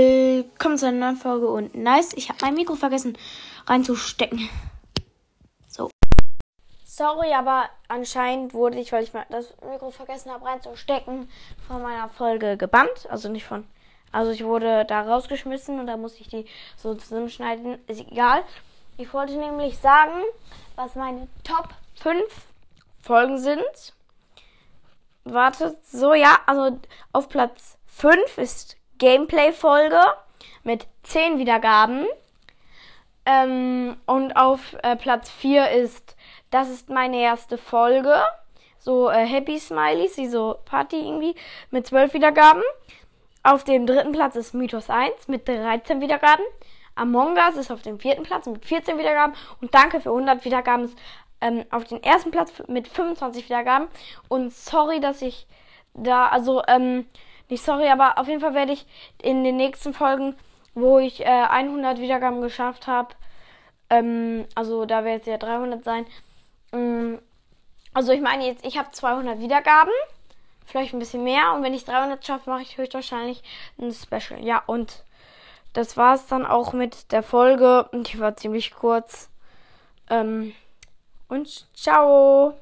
Willkommen zu einer neuen Folge und nice, ich habe mein Mikro vergessen reinzustecken. So. Sorry, aber anscheinend wurde ich, weil ich das Mikro vergessen habe reinzustecken, von meiner Folge gebannt. Also nicht von. Also ich wurde da rausgeschmissen und da musste ich die so zusammenschneiden. Ist egal. Ich wollte nämlich sagen, was meine Top 5 Folgen sind. Wartet, so ja, also auf Platz 5 ist Gameplay-Folge mit 10 Wiedergaben. Ähm, und auf äh, Platz 4 ist, das ist meine erste Folge. So äh, Happy Smileys, wie so Party irgendwie, mit 12 Wiedergaben. Auf dem dritten Platz ist Mythos 1 mit 13 Wiedergaben. Among Us ist auf dem vierten Platz mit 14 Wiedergaben. Und danke für 100 Wiedergaben ist ähm, auf den ersten Platz mit 25 Wiedergaben. Und sorry, dass ich da, also, ähm, nicht sorry, aber auf jeden Fall werde ich in den nächsten Folgen, wo ich äh, 100 Wiedergaben geschafft habe, ähm, also da wird es ja 300 sein. Ähm, also ich meine jetzt, ich habe 200 Wiedergaben, vielleicht ein bisschen mehr und wenn ich 300 schaffe, mache ich höchstwahrscheinlich ein Special. Ja, und das war es dann auch mit der Folge. Die war ziemlich kurz. Ähm, und ciao!